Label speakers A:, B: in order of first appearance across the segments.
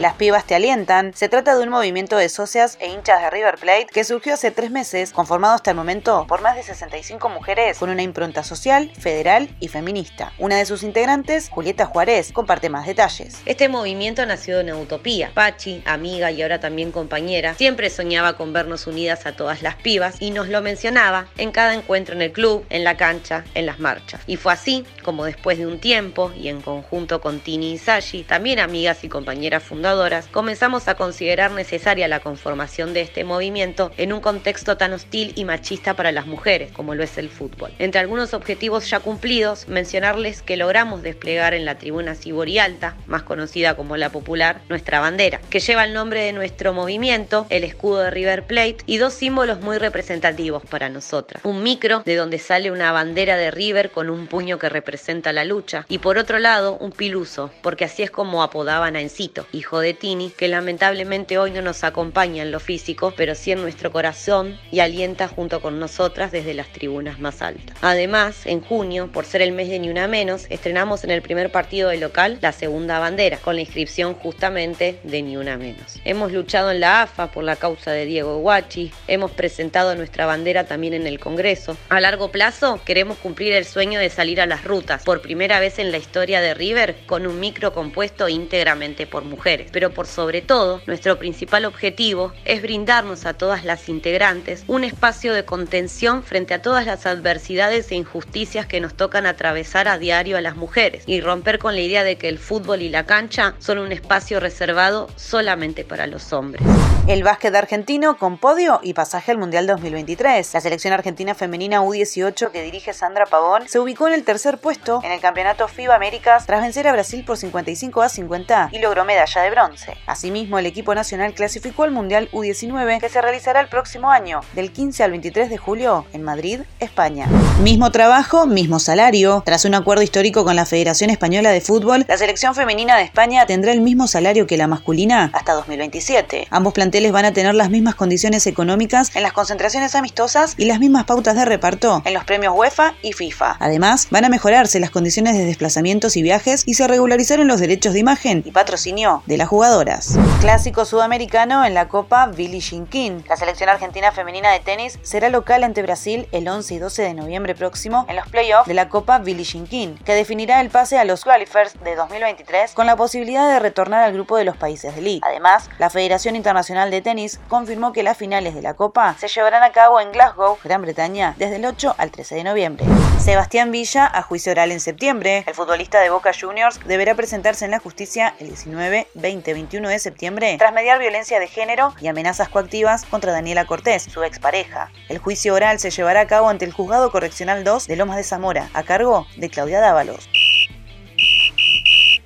A: Las pibas te alientan. Se trata de un movimiento de socias e hinchas de River Plate que surgió hace tres meses, conformado hasta el momento por más de 65 mujeres con una impronta social, federal y feminista. Una de sus integrantes, Julieta Juárez, comparte más detalles.
B: Este movimiento nació de una utopía. Pachi, amiga y ahora también compañera, siempre soñaba con vernos unidas a todas las pibas y nos lo mencionaba en cada encuentro en el club, en la cancha, en las marchas. Y fue así como después de un tiempo y en conjunto con Tini y Sashi, también amigas y compañeras fundadoras, comenzamos a considerar necesaria la conformación de este movimiento en un contexto tan hostil y machista para las mujeres como lo es el fútbol. Entre algunos objetivos ya cumplidos, mencionarles que logramos desplegar en la tribuna Sibori Alta, más conocida como la popular, nuestra bandera, que lleva el nombre de nuestro movimiento, el escudo de River Plate y dos símbolos muy representativos para nosotras. Un micro de donde sale una bandera de River con un puño que representa la lucha y por otro lado un piluso, porque así es como apodaban a Encito, hijo de Tini, que lamentablemente hoy no nos acompaña en lo físico, pero sí en nuestro corazón y alienta junto con nosotras desde las tribunas más altas. Además, en junio, por ser el mes de Ni Una Menos, estrenamos en el primer partido de local la segunda bandera, con la inscripción justamente de Ni Una Menos. Hemos luchado en la AFA por la causa de Diego Guachi, hemos presentado nuestra bandera también en el Congreso. A largo plazo, queremos cumplir el sueño de salir a las rutas, por primera vez en la historia de River, con un micro compuesto íntegramente por mujeres pero por sobre todo, nuestro principal objetivo es brindarnos a todas las integrantes un espacio de contención frente a todas las adversidades e injusticias que nos tocan atravesar a diario a las mujeres y romper con la idea de que el fútbol y la cancha son un espacio reservado solamente para los hombres.
A: El básquet argentino con podio y pasaje al Mundial 2023. La selección argentina femenina U18 que dirige Sandra Pavón se ubicó en el tercer puesto en el campeonato FIBA Américas tras vencer a Brasil por 55 a 50 y logró medalla de bronce. Asimismo, el equipo nacional clasificó al Mundial U19 que se realizará el próximo año, del 15 al 23 de julio, en Madrid, España. Mismo trabajo, mismo salario. Tras un acuerdo histórico con la Federación Española de Fútbol, la selección femenina de España tendrá el mismo salario que la masculina hasta 2027. Ambos planteles van a tener las mismas condiciones económicas en las concentraciones amistosas y las mismas pautas de reparto en los premios UEFA y FIFA. Además, van a mejorarse las condiciones de desplazamientos y viajes y se regularizaron los derechos de imagen y patrocinio de las jugadoras. Clásico sudamericano en la Copa Billie Jean. La selección argentina femenina de tenis será local ante Brasil el 11 y 12 de noviembre próximo en los playoffs de la Copa Billie Jean que definirá el pase a los qualifiers de 2023 con la posibilidad de retornar al grupo de los países de League. Además, la Federación Internacional de Tenis confirmó que las finales de la Copa se llevarán a cabo en Glasgow, Gran Bretaña, desde el 8 al 13 de noviembre. Sebastián Villa a juicio oral en septiembre. El futbolista de Boca Juniors deberá presentarse en la justicia el 19, 20, 21 de septiembre tras mediar violencia de género y amenazas coactivas contra Daniela Cortés, su expareja. El juicio oral se llevará a cabo ante el Juzgado Correccional 2 de Lomas de Zamora, a cargo de Claudia Dávalos.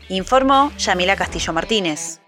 A: Informó Yamila Castillo Martínez.